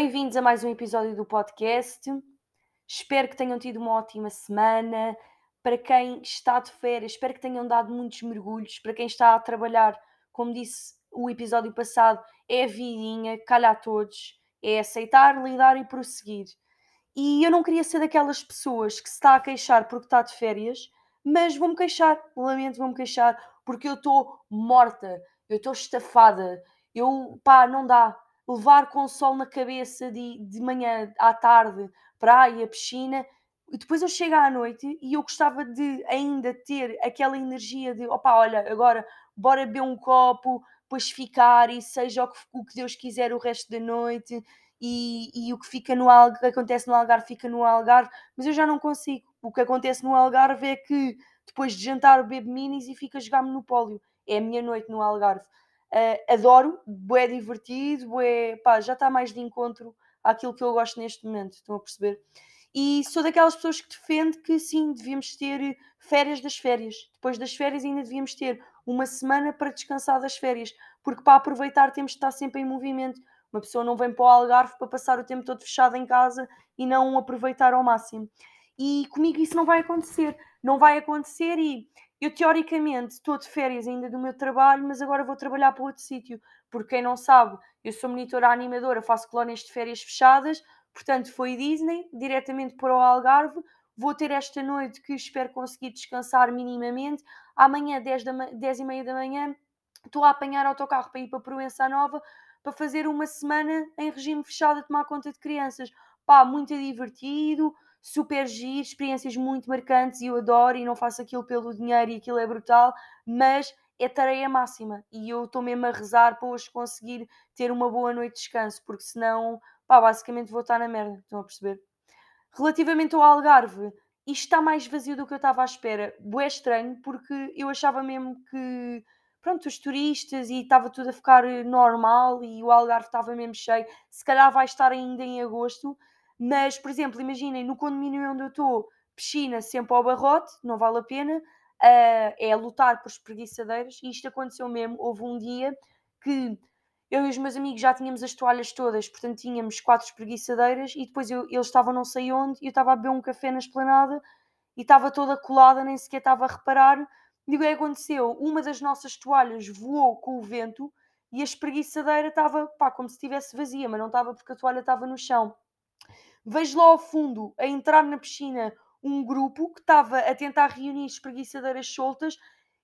bem-vindos a mais um episódio do podcast. Espero que tenham tido uma ótima semana. Para quem está de férias, espero que tenham dado muitos mergulhos. Para quem está a trabalhar, como disse o episódio passado, é a vidinha, calha a todos, é aceitar, lidar e prosseguir. E eu não queria ser daquelas pessoas que se está a queixar porque está de férias, mas vou-me queixar, lamento, vou-me queixar, porque eu estou morta, eu estou estafada, eu, pá, não dá. Levar com o sol na cabeça de, de manhã à tarde, praia, piscina, e depois eu chego à noite e eu gostava de ainda ter aquela energia de opá, olha, agora bora beber um copo, depois ficar e seja o que, o que Deus quiser o resto da noite e, e o que fica no Algarve, acontece no Algarve fica no Algarve, mas eu já não consigo. O que acontece no Algarve é que depois de jantar bebo minis e fico a jogar monopólio. É a minha noite no Algarve. Uh, adoro, é divertido, é pá, já está mais de encontro àquilo que eu gosto neste momento, estão a perceber? E sou daquelas pessoas que defende que sim, devíamos ter férias das férias. Depois das férias ainda devíamos ter uma semana para descansar das férias, porque para aproveitar temos de estar sempre em movimento. Uma pessoa não vem para o Algarve para passar o tempo todo fechado em casa e não aproveitar ao máximo. E comigo isso não vai acontecer. Não vai acontecer e eu teoricamente estou de férias ainda do meu trabalho, mas agora vou trabalhar para outro sítio. Porque quem não sabe, eu sou monitora animadora, faço colónias de férias fechadas, portanto foi Disney, diretamente para o Algarve. Vou ter esta noite que espero conseguir descansar minimamente. Amanhã, 10, da, 10 e meia da manhã, estou a apanhar autocarro para ir para Proença Nova para fazer uma semana em regime fechado a tomar conta de crianças. Pá, muito divertido, super giro, experiências muito marcantes e eu adoro e não faço aquilo pelo dinheiro e aquilo é brutal, mas é tarefa máxima e eu estou mesmo a rezar para hoje conseguir ter uma boa noite de descanso, porque senão, pá, basicamente vou estar na merda, estão a perceber? Relativamente ao Algarve, isto está mais vazio do que eu estava à espera. Boé estranho, porque eu achava mesmo que, pronto, os turistas e estava tudo a ficar normal e o Algarve estava mesmo cheio. Se calhar vai estar ainda em agosto, mas, por exemplo, imaginem, no condomínio onde eu estou, piscina sempre ao barrote, não vale a pena, uh, é lutar por espreguiçadeiras, e isto aconteceu mesmo. Houve um dia que eu e os meus amigos já tínhamos as toalhas todas, portanto tínhamos quatro espreguiçadeiras, e depois eu, eles estavam não sei onde, e eu estava a beber um café na esplanada, e estava toda colada, nem sequer estava a reparar. E o que aconteceu? Uma das nossas toalhas voou com o vento, e a espreguiçadeira estava, pá, como se estivesse vazia, mas não estava porque a toalha estava no chão. Vejo lá ao fundo, a entrar na piscina, um grupo que estava a tentar reunir espreguiçadeiras soltas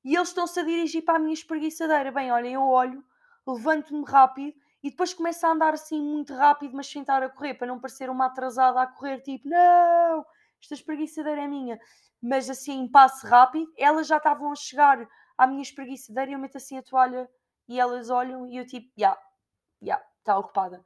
e eles estão-se a dirigir para a minha espreguiçadeira. Bem, olhem, eu olho, levanto-me rápido e depois começo a andar assim muito rápido, mas sem estar a correr, para não parecer uma atrasada a correr, tipo, não, esta espreguiçadeira é minha. Mas assim, em passo rápido, elas já estavam a chegar à minha espreguiçadeira e eu meto assim a toalha e elas olham e eu tipo, já, yeah, já, yeah, está ocupada.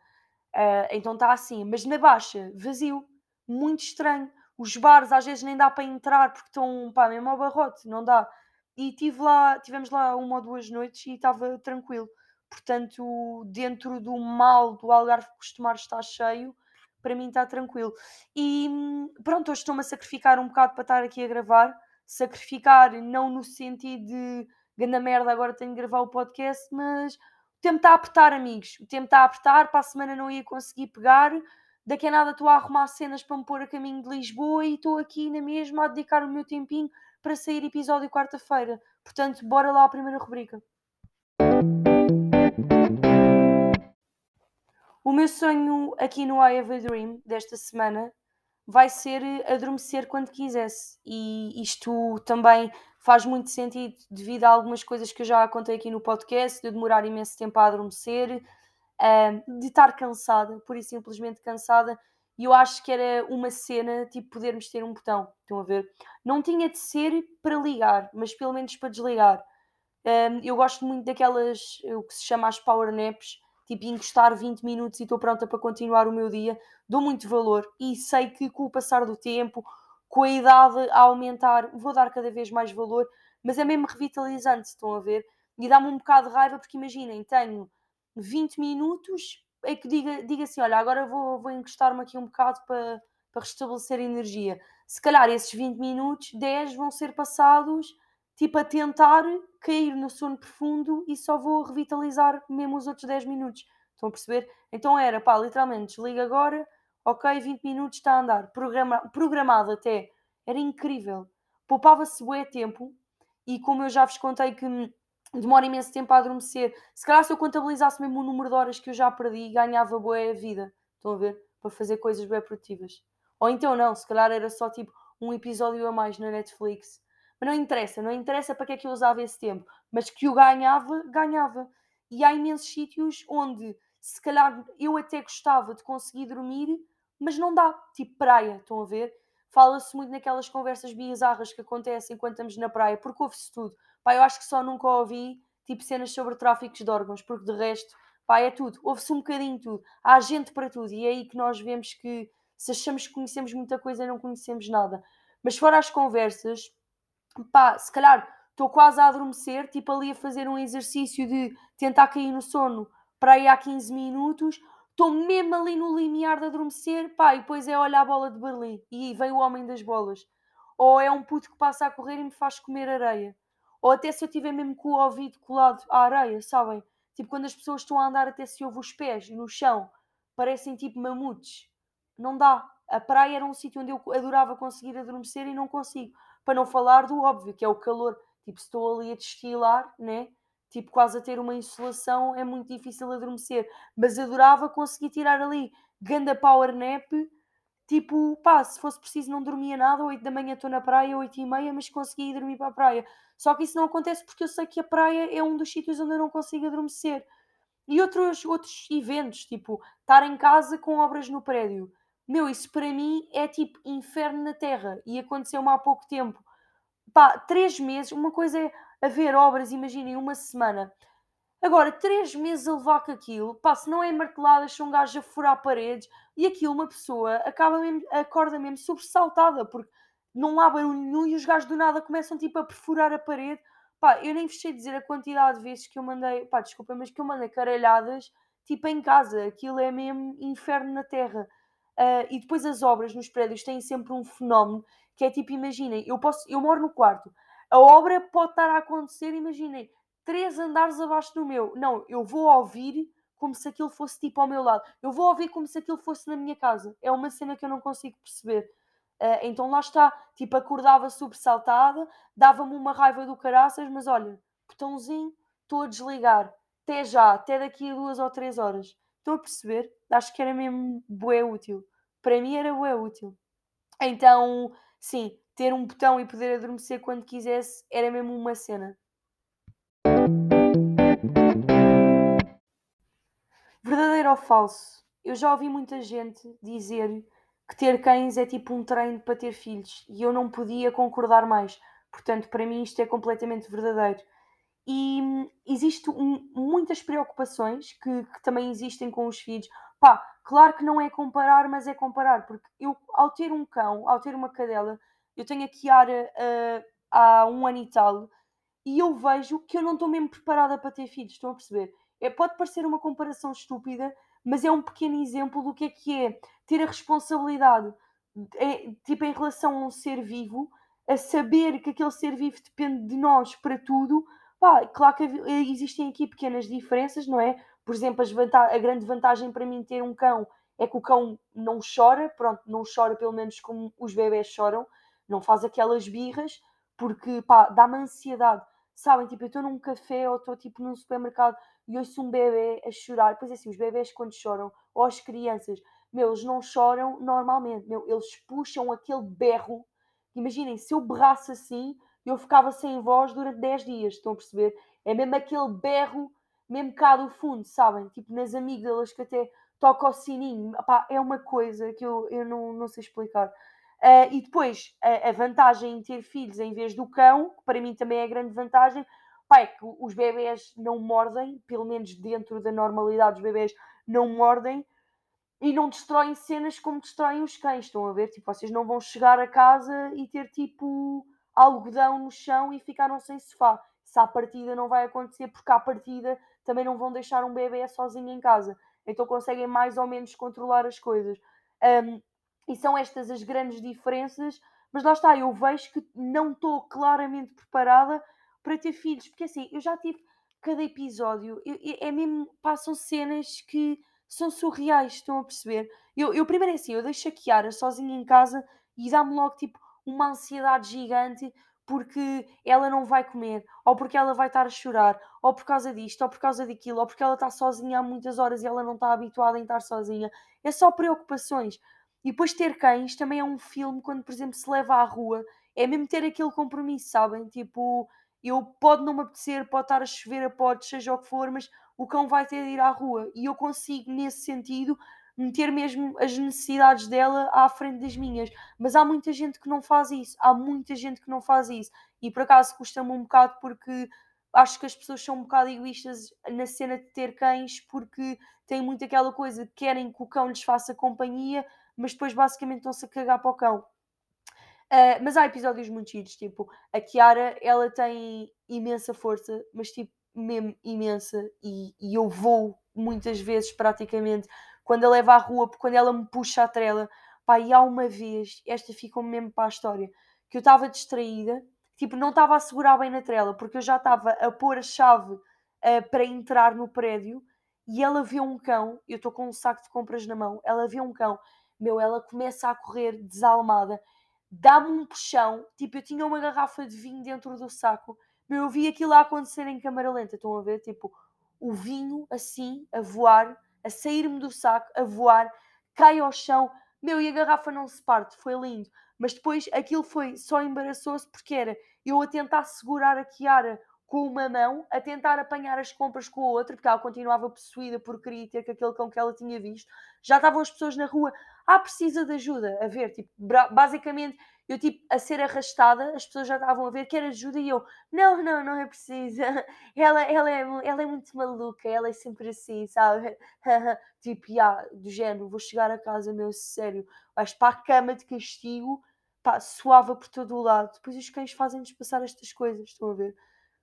Uh, então está assim, mas na baixa, vazio, muito estranho. Os bares às vezes nem dá para entrar porque estão, pá, mesmo ao barrote, não dá. E tive lá, tivemos lá uma ou duas noites e estava tranquilo. Portanto, dentro do mal do Algarve costumar estar cheio, para mim está tranquilo. E pronto, hoje estou-me a sacrificar um bocado para estar aqui a gravar. Sacrificar não no sentido de ganda merda, agora tenho de gravar o podcast, mas o tempo está a apertar, amigos. O tempo está a apertar, para a semana não ia conseguir pegar. Daqui a nada estou a arrumar cenas para me pôr a caminho de Lisboa e estou aqui na mesma a dedicar o meu tempinho para sair episódio quarta-feira. Portanto, bora lá à primeira rubrica. O meu sonho aqui no I Have a Dream desta semana vai ser adormecer quando quisesse. E isto também faz muito sentido devido a algumas coisas que eu já contei aqui no podcast, de demorar imenso tempo a adormecer, de estar cansada, pura e simplesmente cansada. E eu acho que era uma cena, tipo, podermos ter um botão, estão a ver? Não tinha de ser para ligar, mas pelo menos para desligar. eu gosto muito daquelas, o que se chama as power naps, tipo, encostar 20 minutos e estou pronta para continuar o meu dia. Dou muito valor e sei que com o passar do tempo, com a idade a aumentar, vou dar cada vez mais valor, mas é mesmo revitalizante, estão a ver? E dá-me um bocado de raiva, porque imaginem, tenho 20 minutos, é que diga, diga assim: olha, agora vou, vou encostar-me aqui um bocado para, para restabelecer energia. Se calhar esses 20 minutos, 10 vão ser passados tipo a tentar cair no sono profundo e só vou revitalizar mesmo os outros 10 minutos. Estão a perceber? Então era, pá, literalmente, desliga agora, ok, 20 minutos está a andar, Programa, programado até, era incrível. Poupava-se bué tempo e como eu já vos contei que demora imenso tempo a adormecer, se calhar se eu contabilizasse mesmo o número de horas que eu já perdi, ganhava boa vida, estão a ver? Para fazer coisas bem produtivas. Ou então não, se calhar era só tipo um episódio a mais na Netflix. Mas não interessa, não interessa para que é que eu usava esse tempo, mas que eu ganhava, ganhava. E há imensos sítios onde se calhar eu até gostava de conseguir dormir, mas não dá, tipo praia, estão a ver? Fala-se muito naquelas conversas bizarras que acontecem enquanto estamos na praia, porque ouve-se tudo. Pá, eu acho que só nunca ouvi tipo cenas sobre tráficos de órgãos, porque de resto, pá, é tudo. Ouve-se um bocadinho tudo. Há gente para tudo. E é aí que nós vemos que se achamos que conhecemos muita coisa, não conhecemos nada. Mas fora as conversas, pá, se calhar estou quase a adormecer, tipo ali a fazer um exercício de tentar cair no sono para aí há 15 minutos, estou mesmo ali no limiar de adormecer, pá, e depois é olhar a bola de Berlim e vem o homem das bolas. Ou é um puto que passa a correr e me faz comer areia. Ou até se eu tiver mesmo com o ouvido colado à areia, sabem? Tipo quando as pessoas estão a andar até se ouve os pés no chão, parecem tipo mamutes. Não dá. A praia era um sítio onde eu adorava conseguir adormecer e não consigo. Para não falar do óbvio, que é o calor. Tipo, se estou ali a destilar, né? Tipo, quase a ter uma insolação, é muito difícil adormecer. Mas adorava conseguir tirar ali ganda power nap. Tipo, pá, se fosse preciso não dormia nada, 8 da manhã estou na praia, 8 e meia, mas consegui ir dormir para a praia. Só que isso não acontece porque eu sei que a praia é um dos sítios onde eu não consigo adormecer. E outros, outros eventos, tipo, estar em casa com obras no prédio. Meu, isso para mim é tipo inferno na terra. E aconteceu-me há pouco tempo. Pá, três meses, uma coisa é haver obras, imaginem, uma semana. Agora, três meses a levar com aquilo, pá, se não é marteladas, são um gajo a furar paredes, e aquilo uma pessoa acaba mesmo, acorda mesmo sobressaltada, porque não há barulho nenhum e os gajos do nada começam tipo a perfurar a parede. Pá, eu nem vos sei dizer a quantidade de vezes que eu mandei, pá, desculpa, mas que eu mandei caralhadas, tipo em casa, aquilo é mesmo inferno na terra. Uh, e depois as obras nos prédios têm sempre um fenómeno que é tipo, imaginem, eu, posso, eu moro no quarto, a obra pode estar a acontecer, imaginem, três andares abaixo do meu. Não, eu vou ouvir como se aquilo fosse tipo ao meu lado. Eu vou ouvir como se aquilo fosse na minha casa. É uma cena que eu não consigo perceber. Uh, então lá está, tipo, acordava sobressaltada, dava-me uma raiva do caraças, mas olha, botãozinho, estou a desligar. Até já, até daqui a duas ou três horas. Estão a perceber? Acho que era mesmo bué útil. Para mim era bué útil. Então, sim, ter um botão e poder adormecer quando quisesse era mesmo uma cena. Verdadeiro ou falso? Eu já ouvi muita gente dizer que ter cães é tipo um treino para ter filhos e eu não podia concordar mais. Portanto, para mim isto é completamente verdadeiro. E existem muitas preocupações que, que, também existem com os filhos. Pá, claro que não é comparar, mas é comparar, porque eu, ao ter um cão, ao ter uma cadela, eu tenho a Kiara uh, há um ano e tal, e eu vejo que eu não estou mesmo preparada para ter filhos, estão a perceber? É, pode parecer uma comparação estúpida, mas é um pequeno exemplo do que é que é ter a responsabilidade, é, tipo, em relação a um ser vivo, a saber que aquele ser vivo depende de nós para tudo, Pá, claro que existem aqui pequenas diferenças, não é? Por exemplo, a grande vantagem para mim ter um cão é que o cão não chora, pronto, não chora pelo menos como os bebés choram, não faz aquelas birras, porque dá-me ansiedade. Sabem, tipo, eu estou num café ou estou tipo num supermercado e ouço um bebê a chorar. Pois é, assim, os bebés quando choram, ou as crianças, meu, eles não choram normalmente, meu, eles puxam aquele berro. Imaginem, se eu berrasse assim, eu ficava sem voz durante 10 dias, estão a perceber? É mesmo aquele berro, mesmo cá do fundo, sabem? Tipo nas amígdalas que até toca o sininho. Epá, é uma coisa que eu, eu não, não sei explicar. Uh, e depois, a, a, vantagem em ter filhos em vez do cão, que para mim também é grande vantagem, pá, é que os bebés não mordem, pelo menos dentro da normalidade, os bebés não mordem e não destroem cenas como destroem os cães. Estão a ver? Tipo, vocês não vão chegar a casa e ter tipo algodão no chão e ficaram sem sofá. Se à partida não vai acontecer, porque à partida também não vão deixar um bebê sozinho em casa. Então conseguem mais ou menos controlar as coisas. Um, e são estas as grandes diferenças, mas lá está, eu vejo que não estou claramente preparada para ter filhos, porque assim, eu já tive cada episódio é mesmo, passam cenas que são surreais, estão a perceber? Eu, eu primeiro é assim, eu deixo a Kiara sozinha em casa e dá-me logo tipo uma ansiedade gigante porque ela não vai comer, ou porque ela vai estar a chorar, ou por causa disto, ou por causa daquilo, ou porque ela está sozinha há muitas horas e ela não está habituada a estar sozinha. É só preocupações. E depois ter cães também é um filme quando, por exemplo, se leva à rua, é mesmo ter aquele compromisso, sabem? Tipo, eu pode não me apetecer, pode estar a chover a pode, seja o que for, mas o cão vai ter de ir à rua e eu consigo, nesse sentido, meter mesmo as necessidades dela à frente das minhas. Mas há muita gente que não faz isso, há muita gente que não faz isso. E por acaso custa-me um bocado porque acho que as pessoas são um bocado egoístas na cena de ter cães porque têm muito aquela coisa querem que o cão lhes faça companhia, mas depois basicamente estão-se a cagar para o cão. Uh, mas há episódios muito giros, tipo, a Kiara, ela tem imensa força, mas tipo, mesmo imensa, e, e eu vou muitas vezes praticamente quando a leva à rua, quando ela me puxa a trela. Pá, e há uma vez, esta ficou mesmo para a história, que eu estava distraída, tipo, não estava a segurar bem na trela, porque eu já estava a pôr a chave uh, para entrar no prédio e ela vê um cão, eu estou com um saco de compras na mão, ela vê um cão, meu, ela começa a correr desalmada, dá-me um puxão, tipo, eu tinha uma garrafa de vinho dentro do saco, meu, eu vi aquilo a acontecer em câmara lenta, estão a ver? Tipo, o vinho assim, a voar, a sair-me do saco, a voar, cai ao chão, meu, e a garrafa não se parte, foi lindo. Mas depois aquilo foi só embaraçoso porque era eu a tentar segurar a Kiara com uma mão, a tentar apanhar as compras com a outra, porque ela continuava possuída por querer ter com aquele cão que ela tinha visto. Já estavam as pessoas na rua, ah, precisa de ajuda, a ver, tipo, basicamente eu tipo a ser arrastada, as pessoas já estavam a ver que era ajuda e eu, não, não, não é preciso. Ela, ela, é, ela é muito maluca, ela é sempre assim, sabe? tipo, yeah, do género, vou chegar a casa, meu, sério, vais para a cama de castigo, pá, suava por todo o lado. Depois os cães fazem-nos passar estas coisas, estão a ver?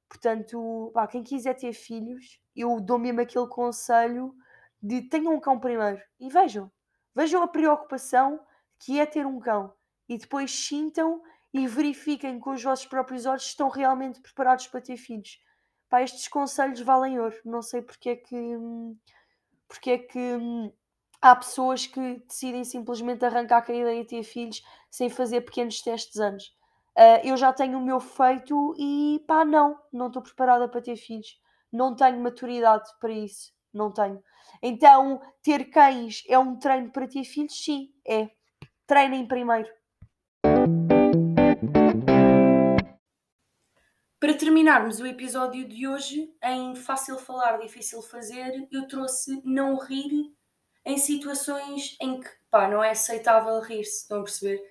Portanto, pá, quem quiser ter filhos, eu dou mesmo aquele conselho de tenham um cão primeiro e vejam, vejam a preocupação que é ter um cão e depois sintam e verifiquem com os vossos próprios olhos se estão realmente preparados para ter filhos. Pá, estes conselhos valem ouro. Não sei porque é que, porque é que há pessoas que decidem simplesmente arrancar com a ideia de ter filhos sem fazer pequenos testes antes. Uh, eu já tenho o meu feito e pá, não, não estou preparada para ter filhos. Não tenho maturidade para isso. Não tenho. Então, ter cães é um treino para ter filhos? Sim, é. Treinem primeiro. Para terminarmos o episódio de hoje, em fácil falar, difícil fazer, eu trouxe não rir em situações em que pá, não é aceitável rir-se, estão a perceber?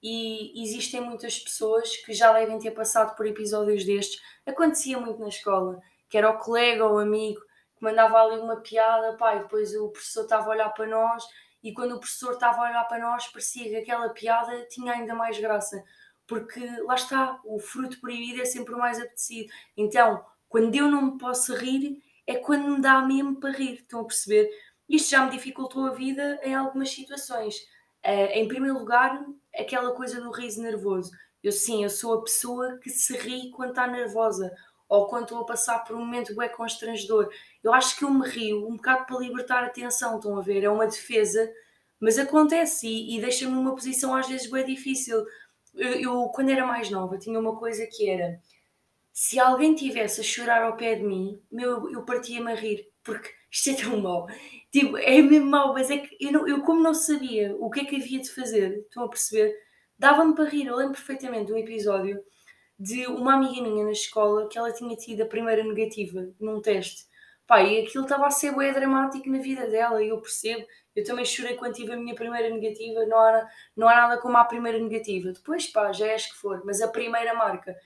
E existem muitas pessoas que já devem ter passado por episódios destes. Acontecia muito na escola, que era o colega ou o amigo mandava ali uma piada, pá, e depois o professor estava a olhar para nós e quando o professor estava a olhar para nós parecia que aquela piada tinha ainda mais graça, porque lá está, o fruto proibido é sempre o mais apetecido. Então, quando eu não me posso rir, é quando me dá mesmo para rir, estão a perceber? Isto já me dificultou a vida em algumas situações. Uh, em primeiro lugar, aquela coisa do riso nervoso. Eu sim, eu sou a pessoa que se ri quando está nervosa ou quando estou a passar por um momento bem constrangedor. Eu acho que eu me rio um bocado para libertar a tensão, estão a ver? É uma defesa, mas acontece e, e deixa-me numa posição às vezes bem difícil. Eu, eu, quando era mais nova, tinha uma coisa que era: se alguém tivesse a chorar ao pé de mim, meu, eu partia-me a rir, porque isto é tão mau. Tipo, é mesmo mau, mas é que eu, não, eu, como não sabia o que é que havia de fazer, estão a perceber? Dava-me para rir. Eu lembro perfeitamente de um episódio de uma amiga minha na escola que ela tinha tido a primeira negativa num teste. Pá, e aquilo estava a ser bem dramático na vida dela, e eu percebo. Eu também chorei quando tive a minha primeira negativa, não há, não há nada como a primeira negativa. Depois, pá, já és que for, mas a primeira marca.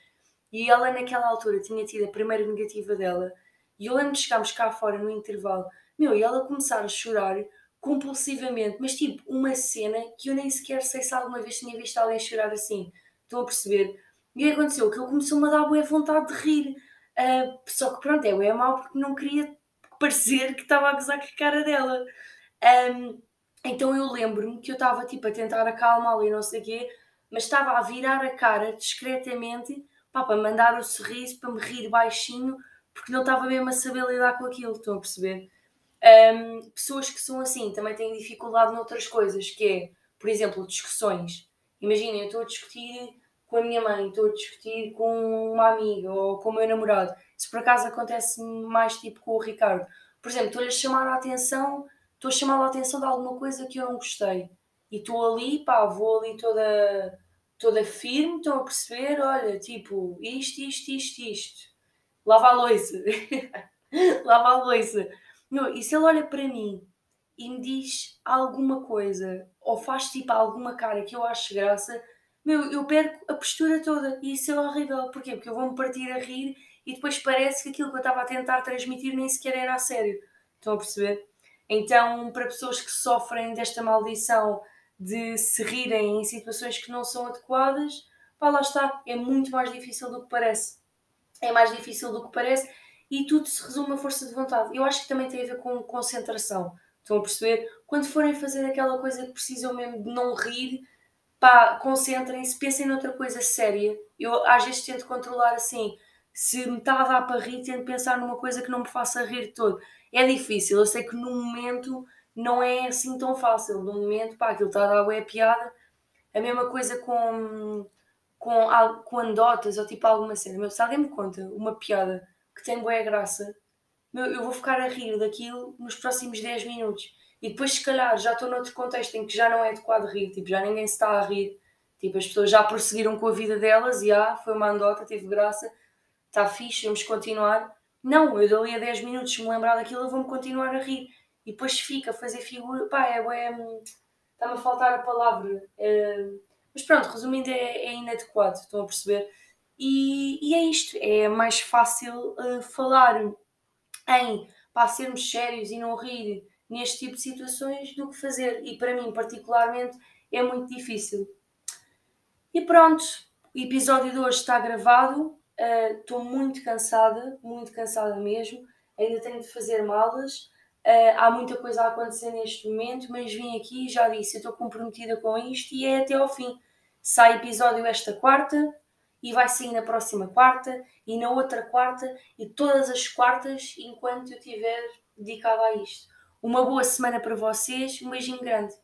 E ela, naquela altura, tinha tido a primeira negativa dela, e eu lembro de chegarmos cá fora no intervalo, meu, e ela começar a chorar compulsivamente, mas tipo, uma cena que eu nem sequer sei se alguma vez tinha visto alguém chorar assim. Estão a perceber? E o que aconteceu? Que ele começou-me a dar boa vontade de rir. Uh, só que pronto, é é mal porque não queria parecer que estava a gozar com a cara dela. Um, então eu lembro-me que eu estava tipo a tentar acalmá-la e não sei o quê, mas estava a virar a cara discretamente pá, para mandar o sorriso, para me rir baixinho, porque não estava mesmo a saber lidar com aquilo, estão a perceber? Um, pessoas que são assim também têm dificuldade noutras coisas, que é, por exemplo, discussões. Imaginem, eu estou a discutir com a minha mãe, estou a discutir com uma amiga ou com o meu namorado. Se por acaso acontece mais tipo com o Ricardo. Por exemplo, estou-lhe a chamar a atenção, estou a chamar a atenção de alguma coisa que eu não gostei. E estou ali, pá, vou ali toda, toda firme, estão a perceber, olha, tipo, isto, isto, isto, isto. Lava a louça. Lava a louça. Não, e se ele olha para mim e me diz alguma coisa, ou faz tipo alguma cara que eu acho graça, meu, eu perco a postura toda e isso é horrível. Porquê? Porque eu vou-me partir a rir e depois parece que aquilo que eu estava a tentar transmitir nem sequer era a sério. Estão a perceber? Então, para pessoas que sofrem desta maldição de se rirem em situações que não são adequadas, pá, lá está, é muito mais difícil do que parece. É mais difícil do que parece e tudo se resume a força de vontade. Eu acho que também tem a ver com concentração. Estão a perceber? Quando forem fazer aquela coisa que precisam mesmo de não rir, pá, concentrem-se, pensem noutra coisa séria. Eu às vezes tento controlar assim, se me está a dar para rir, tento pensar numa coisa que não me faça rir todo. É difícil, eu sei que no momento não é assim tão fácil. No momento, pá, aquilo está a dar é piada. A mesma coisa com, com, com anedotas ou tipo alguma cena. Meu, se alguém me conta uma piada que tem boa graça, meu, eu vou ficar a rir daquilo nos próximos 10 minutos. E depois, se calhar, já estou noutro contexto em que já não é adequado rir, tipo, já ninguém se está a rir, tipo, as pessoas já prosseguiram com a vida delas e ah, foi uma andota, teve graça, está fixe, vamos continuar. Não, eu dali a 10 minutos, me lembrar daquilo, eu vou-me continuar a rir. E depois fica a fazer figura, pá, é, é está-me a faltar a palavra. É, mas pronto, resumindo, é, é, inadequado, estão a perceber? E, e é isto, é mais fácil uh, falar em pá, sermos sérios e não rir neste tipo de situações do que fazer. E para mim, particularmente, é muito difícil. E pronto, o episódio de hoje está gravado. Estou uh, muito cansada, muito cansada mesmo. Ainda tenho de fazer malas. Uh, há muita coisa a acontecer neste momento, mas vim aqui e já disse, estou comprometida com isto e é até ao fim. Sai episódio esta quarta e vai sair na próxima quarta e na outra quarta e todas as quartas enquanto eu estiver dedicada a isto. Uma boa semana para vocês, um beijinho grande.